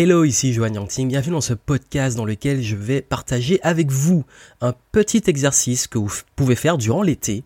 Hello, ici Joanne Yangting, bienvenue dans ce podcast dans lequel je vais partager avec vous un petit exercice que vous pouvez faire durant l'été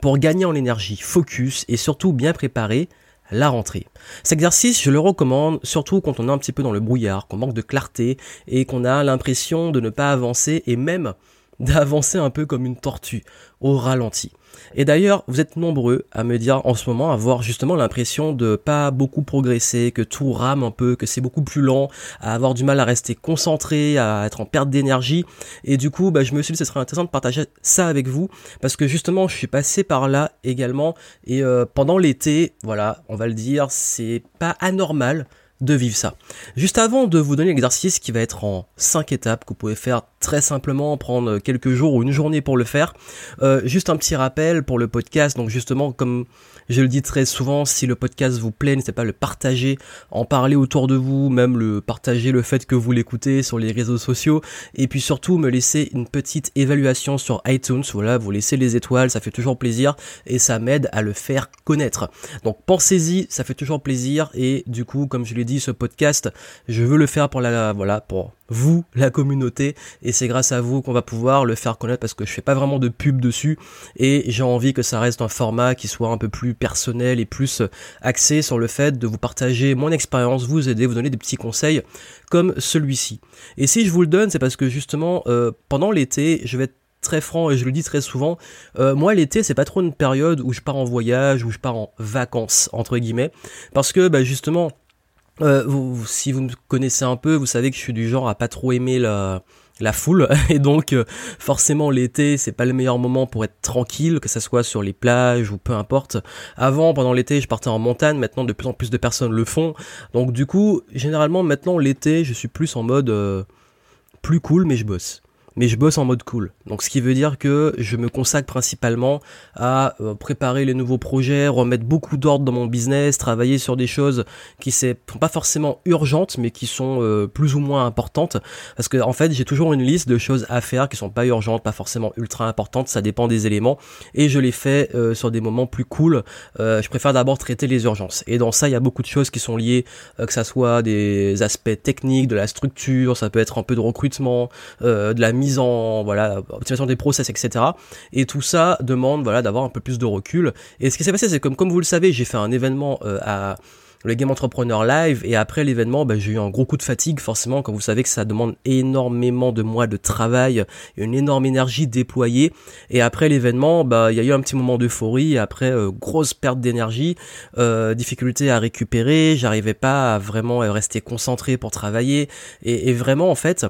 pour gagner en énergie, focus et surtout bien préparer la rentrée. Cet exercice, je le recommande surtout quand on est un petit peu dans le brouillard, qu'on manque de clarté et qu'on a l'impression de ne pas avancer et même d'avancer un peu comme une tortue, au ralenti. Et d'ailleurs, vous êtes nombreux à me dire en ce moment avoir justement l'impression de pas beaucoup progresser, que tout rame un peu, que c'est beaucoup plus lent, à avoir du mal à rester concentré, à être en perte d'énergie. Et du coup, bah, je me suis dit que ce serait intéressant de partager ça avec vous, parce que justement, je suis passé par là également. Et euh, pendant l'été, voilà, on va le dire, c'est pas anormal de vivre ça. Juste avant de vous donner l'exercice qui va être en 5 étapes que vous pouvez faire très simplement, prendre quelques jours ou une journée pour le faire, euh, juste un petit rappel pour le podcast, donc justement comme je le dis très souvent, si le podcast vous plaît, n'hésitez pas à le partager, en parler autour de vous, même le partager le fait que vous l'écoutez sur les réseaux sociaux, et puis surtout me laisser une petite évaluation sur iTunes, voilà, vous laissez les étoiles, ça fait toujours plaisir, et ça m'aide à le faire connaître. Donc pensez-y, ça fait toujours plaisir, et du coup, comme je l'ai dit, ce podcast, je veux le faire pour la, voilà, pour vous, la communauté, c'est grâce à vous qu'on va pouvoir le faire connaître parce que je fais pas vraiment de pub dessus et j'ai envie que ça reste un format qui soit un peu plus personnel et plus axé sur le fait de vous partager mon expérience, vous aider, vous donner des petits conseils comme celui-ci. Et si je vous le donne, c'est parce que justement euh, pendant l'été, je vais être très franc et je le dis très souvent, euh, moi l'été c'est pas trop une période où je pars en voyage, où je pars en vacances entre guillemets, parce que bah, justement euh, si vous me connaissez un peu, vous savez que je suis du genre à pas trop aimer la, la foule. Et donc euh, forcément l'été c'est pas le meilleur moment pour être tranquille que ça soit sur les plages ou peu importe. Avant pendant l'été je partais en montagne. Maintenant de plus en plus de personnes le font. Donc du coup généralement maintenant l'été je suis plus en mode euh, plus cool mais je bosse mais je bosse en mode cool. Donc ce qui veut dire que je me consacre principalement à euh, préparer les nouveaux projets, remettre beaucoup d'ordre dans mon business, travailler sur des choses qui sont pas forcément urgentes mais qui sont euh, plus ou moins importantes parce que en fait, j'ai toujours une liste de choses à faire qui sont pas urgentes, pas forcément ultra importantes, ça dépend des éléments et je les fais euh, sur des moments plus cool. je préfère d'abord traiter les urgences et dans ça, il y a beaucoup de choses qui sont liées que ça soit des aspects techniques, de la structure, ça peut être un peu de recrutement, de la mise mise en voilà optimisation des process etc et tout ça demande voilà d'avoir un peu plus de recul. Et ce qui s'est passé c'est comme comme vous le savez j'ai fait un événement euh, à le Game Entrepreneur Live. Et après l'événement bah, j'ai eu un gros coup de fatigue forcément. Quand vous savez que ça demande énormément de mois de travail une énorme énergie déployée. Et après l'événement bah il y a eu un petit moment d'euphorie. Après euh, grosse perte d'énergie euh, difficulté à récupérer. J'arrivais pas à vraiment rester concentré pour travailler. Et, et vraiment en fait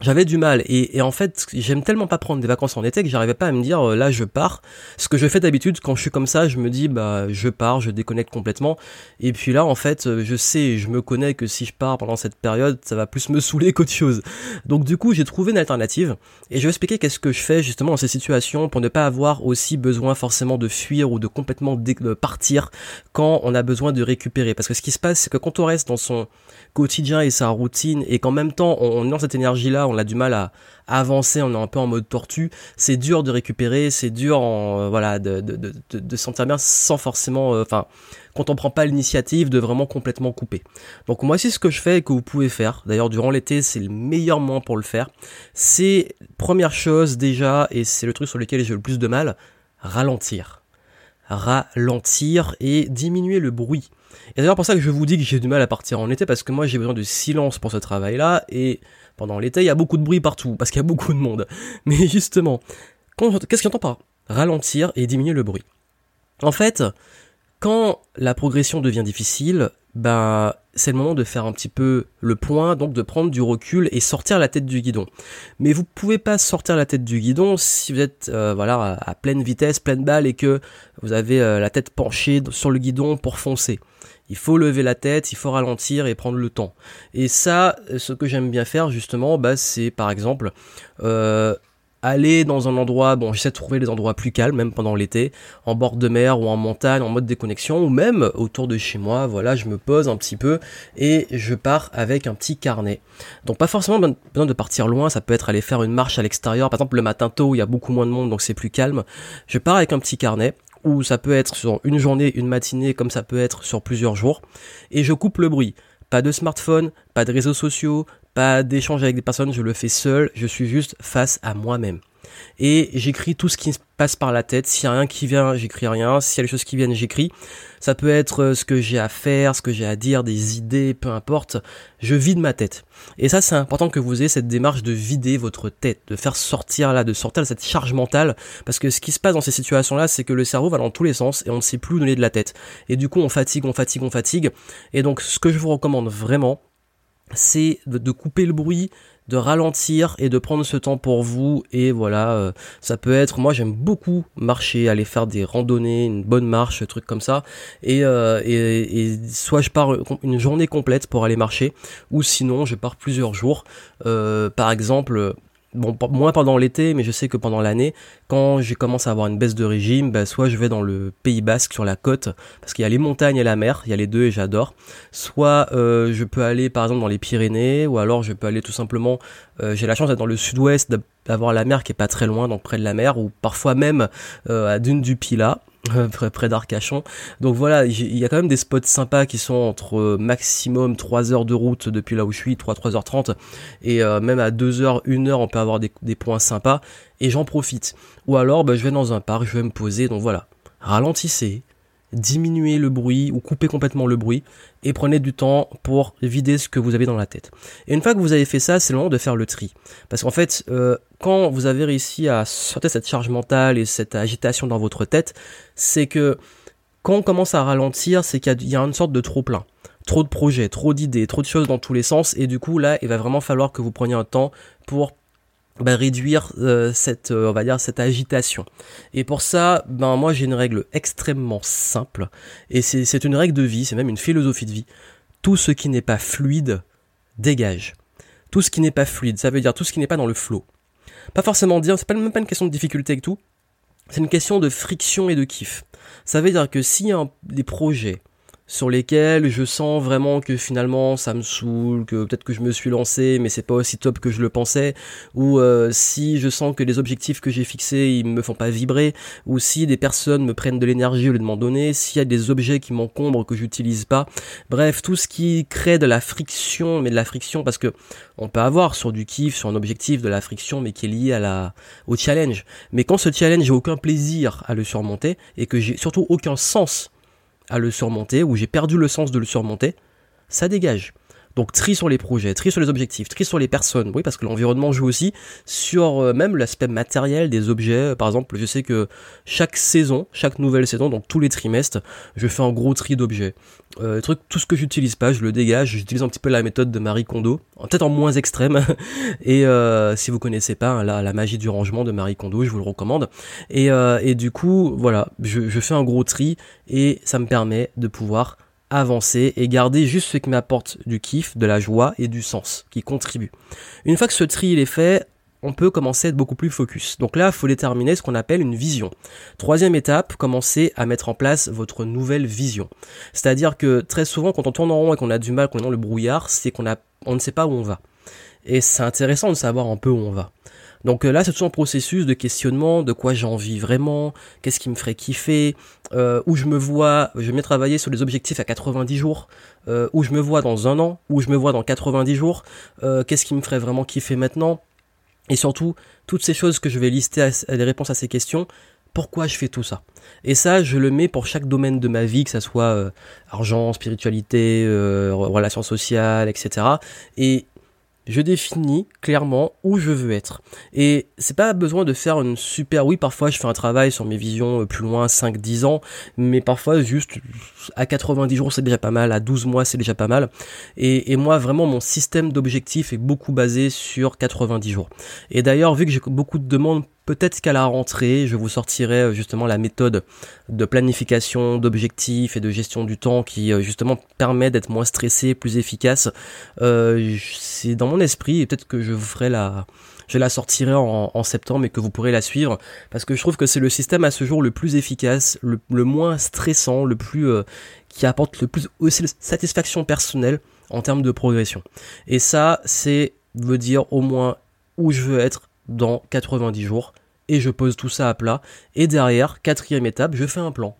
j'avais du mal. Et, et en fait j'aime tellement pas prendre des vacances en été que j'arrivais pas à me dire euh, là je pars. Ce que je fais d'habitude quand je suis comme ça je me dis bah je pars je déconnecte complètement. Et puis là en fait euh, je sais je me connais que si je pars pendant cette période ça va plus me saouler qu'autre chose. Donc du coup j'ai trouvé une alternative et je vais expliquer qu'est-ce que je fais justement dans ces situations pour ne pas avoir aussi besoin forcément de fuir ou de complètement partir quand on a besoin de récupérer. Parce que ce qui se passe c'est que quand on reste dans son quotidien et sa routine et qu'en même temps on, on est dans cette énergie là on a du mal à, avancer, on est un peu en mode tortue, c'est dur de récupérer, c'est dur en, euh, voilà, de, de, sentir bien sans forcément, euh, enfin, quand on prend pas l'initiative de vraiment complètement couper. Donc moi c'est ce que je fais et que vous pouvez faire. D'ailleurs durant l'été c'est le meilleur moment pour le faire. C'est première chose déjà et c'est le truc sur lequel j'ai le plus de mal, ralentir. Ralentir et diminuer le bruit. Et d'ailleurs pour ça que je vous dis que j'ai du mal à partir en été parce que moi j'ai besoin de silence pour ce travail-là et pendant l'été il y a beaucoup de bruit partout parce qu'il y a beaucoup de monde. Mais justement, qu'est-ce qu'on entend par ralentir et diminuer le bruit? En fait, quand la progression devient difficile, bah c'est le moment de faire un petit peu le point, donc de prendre du recul et sortir la tête du guidon. Mais vous pouvez pas sortir la tête du guidon si vous êtes euh, voilà à pleine vitesse, pleine balle et que vous avez euh, la tête penchée sur le guidon pour foncer. Il faut lever la tête, il faut ralentir et prendre le temps. Et ça, ce que j'aime bien faire justement, bah, c'est par exemple euh, aller dans un endroit, bon j'essaie de trouver des endroits plus calmes, même pendant l'été, en bord de mer ou en montagne, en mode déconnexion, ou même autour de chez moi, voilà, je me pose un petit peu et je pars avec un petit carnet. Donc pas forcément besoin de partir loin, ça peut être aller faire une marche à l'extérieur, par exemple le matin tôt, il y a beaucoup moins de monde, donc c'est plus calme. Je pars avec un petit carnet, ou ça peut être sur une journée, une matinée, comme ça peut être sur plusieurs jours, et je coupe le bruit. Pas de smartphone, pas de réseaux sociaux, pas d'échange avec des personnes, je le fais seul, je suis juste face à moi-même. Et j'écris tout ce qui se passe par la tête. S'il y a rien qui vient, j'écris rien. S'il y a des choses qui viennent, j'écris. Ça peut être euh, ce que j'ai à faire, ce que j'ai à dire, des idées, peu importe. Je vide ma tête. Et ça, c'est important que vous ayez cette démarche de vider votre tête, de faire sortir là, de sortir cette charge mentale. Parce que ce qui se passe dans ces situations-là, c'est que le cerveau va dans tous les sens et on ne sait plus où donner de la tête. Et du coup, on fatigue, on fatigue, on fatigue. Et donc, ce que je vous recommande vraiment, c'est de couper le bruit, de ralentir et de prendre ce temps pour vous. Et voilà euh, ça peut être moi j'aime beaucoup marcher aller faire des randonnées une bonne marche truc comme ça. Et, euh, et, et, soit je pars une journée complète pour aller marcher ou sinon je pars plusieurs jours. Euh, par exemple bon, moins pendant l'été, mais je sais que pendant l'année, quand j'ai commencé à avoir une baisse de régime, bah, soit je vais dans le Pays Basque sur la côte, parce qu'il y a les montagnes et la mer, il y a les deux et j'adore. Soit euh, je peux aller par exemple dans les Pyrénées, ou alors je peux aller tout simplement, euh, j'ai la chance d'être dans le sud-ouest, d'avoir la mer qui est pas très loin, donc près de la mer, ou parfois même euh, à Dune du Pilat. près d'Arcachon. Donc voilà, il y a quand même des spots sympas qui sont entre euh, maximum 3 heures de route depuis là où je suis, 3 3h30 et euh, même à 2 heures, 1 heure on peut avoir des, points sympas et j'en profite. Ou alors bah, je vais dans un parc, je vais me poser. Donc voilà, ralentissez, diminuez le bruit ou coupez complètement le bruit et prenez du temps pour vider ce que vous avez dans la tête. Et une fois que vous avez fait ça, c'est le moment de faire le tri. Parce qu'en fait, euh, quand vous avez réussi à sortir cette charge mentale et cette agitation dans votre tête, c'est que quand on commence à ralentir, c'est qu'il y, a une sorte de trop plein. Trop de projets, trop d'idées, trop de choses dans tous les sens, et du coup là, il va vraiment falloir que vous preniez un temps pour bah, réduire euh, cette euh, on va dire cette agitation. Et pour ça ben moi j'ai une règle extrêmement simple. Et c'est une règle de vie c'est même une philosophie de vie. Tout ce qui n'est pas fluide dégage. Tout ce qui n'est pas fluide ça veut dire tout ce qui n'est pas dans le flot pas forcément dire c'est pas même pas une question de difficulté avec tout. C'est une question de friction et de kiff. Ça veut dire que s'il y a des projets sur lesquels je sens vraiment que finalement ça me saoule, que peut-être que je me suis lancé mais c'est pas aussi top que je le pensais, ou euh, si je sens que les objectifs que j'ai fixés ils me font pas vibrer, ou si des personnes me prennent de l'énergie au lieu de m'en donner, s'il y a des objets qui m'encombrent que j'utilise pas, bref tout ce qui crée de la friction, mais de la friction parce que on peut avoir sur du kiff, sur un objectif de la friction mais qui est lié à la au challenge, mais quand ce challenge j'ai aucun plaisir à le surmonter et que j'ai surtout aucun sens à le surmonter, ou j'ai perdu le sens de le surmonter, ça dégage. Donc tri sur les projets, tri sur les objectifs, tri sur les personnes, oui parce que l'environnement joue aussi sur euh, même l'aspect matériel des objets. Par exemple, je sais que chaque saison, chaque nouvelle saison, donc tous les trimestres, je fais un gros tri d'objets. Euh, truc, tout ce que j'utilise pas, je le dégage. J'utilise un petit peu la méthode de Marie Kondo, peut-être en moins extrême. et euh, si vous connaissez pas hein, la, magie du rangement de Marie Kondo, je vous le recommande. Et, euh, du coup, voilà, je fais un gros tri et ça me permet de pouvoir avancer et garder juste ce qui m'apporte du kiff, de la joie et du sens, qui contribue. Une fois que ce tri est fait, on peut commencer à être beaucoup plus focus. Donc là, il faut déterminer ce qu'on appelle une vision. Troisième étape, commencer à mettre en place votre nouvelle vision. C'est-à-dire que très souvent, quand on tourne en rond et qu'on a du mal, qu'on est dans le brouillard, c'est qu'on a, on ne sait pas où on va. Et c'est intéressant de savoir un peu où on va. Donc euh, là, c'est tout un processus de questionnement, de quoi j'ai envie vraiment, qu'est-ce qui me ferait kiffer, euh, où je me vois, je vais travailler sur les objectifs à 90 jours, euh, où je me vois dans un an, où je me vois dans 90 jours, qu'est-ce qui me ferait vraiment kiffer maintenant, et surtout, toutes ces choses que je vais lister à, les réponses à ces questions, pourquoi je fais tout ça? Et ça, je le mets pour chaque domaine de ma vie, que ça soit argent, spiritualité, relations sociales, etc. Et je définis clairement où je veux être. Et c'est pas besoin de faire une super, oui, parfois je fais un travail sur mes visions euh, plus loin, 5-10 ans, mais parfois juste à 90 jours c'est déjà pas mal, à 12 mois c'est déjà pas mal. Et, moi vraiment mon système d'objectifs est beaucoup basé sur 90 jours. Et d'ailleurs vu que j'ai beaucoup de demandes Peut-être qu'à la rentrée, je vous sortirai euh, justement la méthode de planification, d'objectifs et de gestion du temps qui euh, justement permet d'être moins stressé, plus efficace. Euh, c'est dans mon esprit et peut-être que je vous ferai la, je la sortirai en, septembre et que vous pourrez la suivre parce que je trouve que c'est le système à ce jour le plus efficace, le, moins stressant, le plus qui apporte le plus aussi de satisfaction personnelle en termes de progression. Et ça, c'est veut dire au moins où je veux être dans 90 jours et je pose tout ça à plat. Et derrière, quatrième étape, je fais un plan.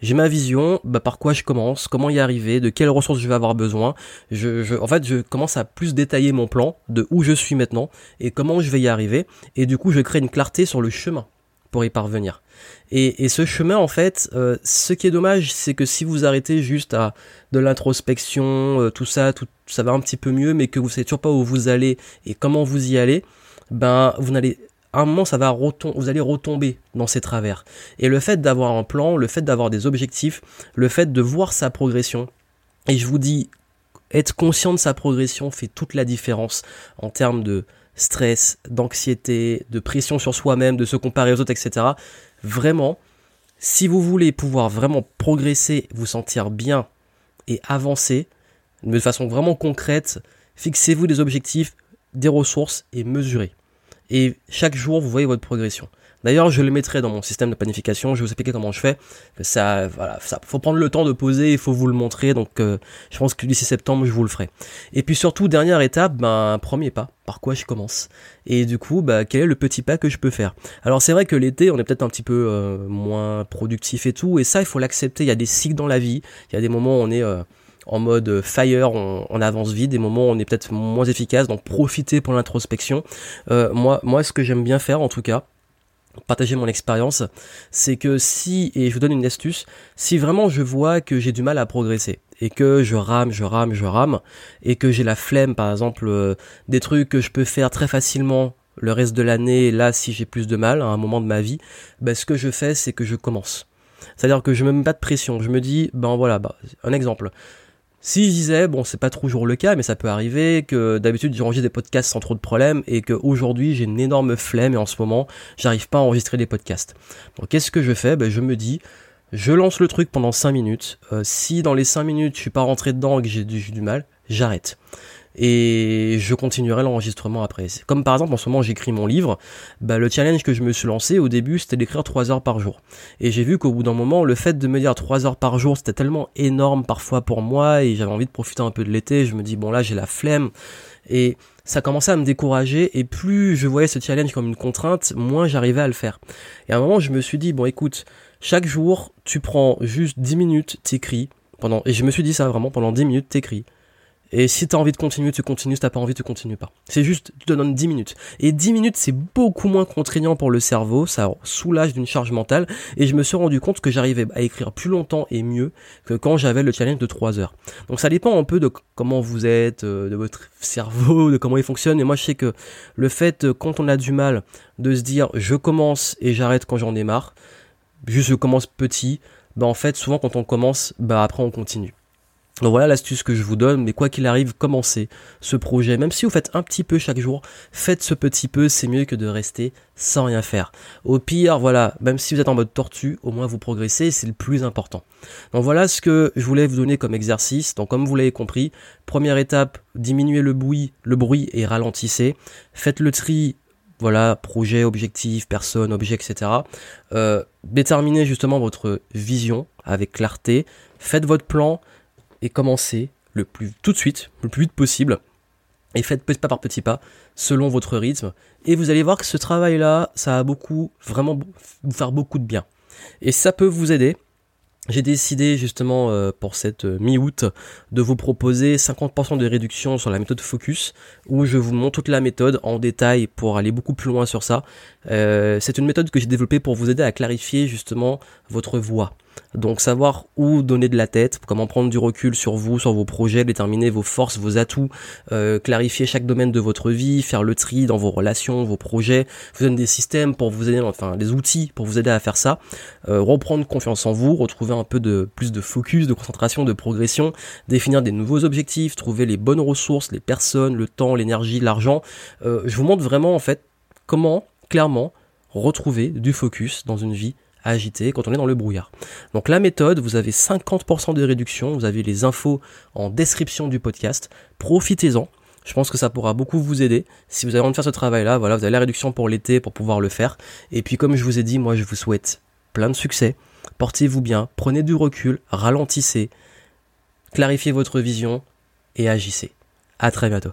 j'ai ma vision, bah, par quoi je commence, comment y arriver, de quelles ressources je vais avoir besoin. Je, en fait, je commence à plus détailler mon plan de où je suis maintenant et comment je vais y arriver. Et du coup, je crée une clarté sur le chemin pour y parvenir. Et, ce chemin, en fait, euh, ce qui est dommage, c'est que si vous arrêtez juste à de l'introspection, euh, tout ça, tout, ça va un petit peu mieux, mais que vous savez toujours pas où vous allez et comment vous y allez, ben vous n'allez à un moment, ça va vous allez retomber dans ces travers. Et le fait d'avoir un plan, le fait d'avoir des objectifs, le fait de voir sa progression, et je vous dis, être conscient de sa progression fait toute la différence en termes de stress, d'anxiété, de pression sur soi-même, de se comparer aux autres, etc. Vraiment, si vous voulez pouvoir vraiment progresser, vous sentir bien et avancer de façon vraiment concrète, fixez-vous des objectifs, des ressources et mesurez et chaque jour vous voyez votre progression. D'ailleurs, je le mettrai dans mon système de planification. Je vais vous expliquer comment je fais. Ça, voilà, faut prendre le temps de poser, il faut vous le montrer. Donc, euh, je pense que d'ici septembre, je vous le ferai. Et puis surtout, dernière étape, ben, premier pas. Par quoi je commence? Et du coup, bah, quel est le petit pas que je peux faire? Alors, c'est vrai que l'été, on est peut-être un petit peu euh, moins productif et tout. Et ça, il faut l'accepter. Il y a des cycles dans la vie. Il y a des moments où on est euh, en mode fire, on, avance vite, des moments où on est peut-être moins efficace, donc profitez pour l'introspection. Euh, moi, moi, ce que j'aime bien faire, en tout cas, partager mon expérience, c'est que si, et je vous donne une astuce, si vraiment je vois que j'ai du mal à progresser, et que je rame, je rame, je rame, et que j'ai la flemme, par exemple, euh, des trucs que je peux faire très facilement le reste de l'année, là, si j'ai plus de mal, à un moment de ma vie, ben, ce que je fais, c'est que je commence. C'est-à-dire que je me mets pas de pression, je me dis, ben voilà, bah, un exemple. Si je disais, bon, c'est pas toujours le cas, mais ça peut arriver que d'habitude j'enregistre des podcasts sans trop de problèmes et qu'aujourd'hui j'ai une énorme flemme et en ce moment j'arrive pas à enregistrer des podcasts. Donc qu'est-ce que je fais? Ben, Je me dis, je lance le truc pendant 5 minutes. Euh, si dans les 5 minutes je suis pas rentré dedans et que j'ai du, du mal, j'arrête et je continuerai l'enregistrement après. Comme par exemple en ce moment j'écris mon livre, bah, le challenge que je me suis lancé au début c'était d'écrire 3 heures par jour. Et j'ai vu qu'au bout d'un moment le fait de me dire 3 heures par jour c'était tellement énorme parfois pour moi et j'avais envie de profiter un peu de l'été, je me dis bon là j'ai la flemme et ça commençait à me décourager et plus je voyais ce challenge comme une contrainte, moins j'arrivais à le faire. Et à un moment je me suis dit bon écoute, chaque jour tu prends juste 10 minutes, t'écris pendant et je me suis dit ça vraiment pendant 10 minutes t'écris et si t'as envie de continuer, tu continues. Si t'as pas envie, tu continues pas. C'est juste, tu te donnes 10 minutes. Et 10 minutes, c'est beaucoup moins contraignant pour le cerveau. Ça soulage d'une charge mentale. Et je me suis rendu compte que j'arrivais à écrire plus longtemps et mieux que quand j'avais le challenge de 3 heures. Donc ça dépend un peu de comment vous êtes, euh, de votre cerveau, de comment il fonctionne. Et moi, je sais que le fait, euh, quand on a du mal de se dire, je commence et j'arrête quand j'en ai marre, juste je commence petit, bah en fait, souvent quand on commence, bah après on continue. Donc voilà l'astuce que je vous donne, mais quoi qu'il arrive, commencez ce projet. Même si vous faites un petit peu chaque jour, faites ce petit peu, c'est mieux que de rester sans rien faire. Au pire, voilà, même si vous êtes en mode tortue, au moins vous progressez, c'est le plus important. Donc voilà ce que je voulais vous donner comme exercice. Donc comme vous l'avez compris, première étape, diminuez le bruit, le bruit et ralentissez. Faites le tri voilà, projet, objectif, personne, objet, etc. Euh, déterminez justement votre vision avec clarté. Faites votre plan et commencez le plus tout de suite, le plus vite possible. Et faites petit pas par petit pas, selon votre rythme. Et vous allez voir que ce travail-là, ça a beaucoup, vraiment, vous faire beaucoup de bien. Et ça peut vous aider. J'ai décidé justement euh, pour cette euh, mi-août de vous proposer 50% de réduction sur la méthode Focus où je vous montre toute la méthode en détail pour aller beaucoup plus loin sur ça. Euh, c'est une méthode que j'ai développée pour vous aider à clarifier justement votre voix. Donc savoir où donner de la tête, comment prendre du recul sur vous, sur vos projets, déterminer vos forces, vos atouts, euh, clarifier chaque domaine de votre vie, faire le tri dans vos relations, vos projets, vous donne des systèmes pour vous aider, enfin des outils pour vous aider à faire ça, euh, reprendre confiance en vous, retrouver un peu de plus de focus, de concentration, de progression, définir des nouveaux objectifs, trouver les bonnes ressources, les personnes, le temps, l'énergie, l'argent. Euh, je vous montre vraiment en fait comment clairement retrouver du focus dans une vie agité quand on est dans le brouillard. Donc la méthode, vous avez 50% de réduction, vous avez les infos en description du podcast, profitez-en. Je pense que ça pourra beaucoup vous aider. Si vous avez envie de faire ce travail-là, voilà, vous avez la réduction pour l'été pour pouvoir le faire. Et puis comme je vous ai dit, moi je vous souhaite plein de succès. Portez-vous bien, prenez du recul, ralentissez, clarifiez votre vision et agissez. À très bientôt.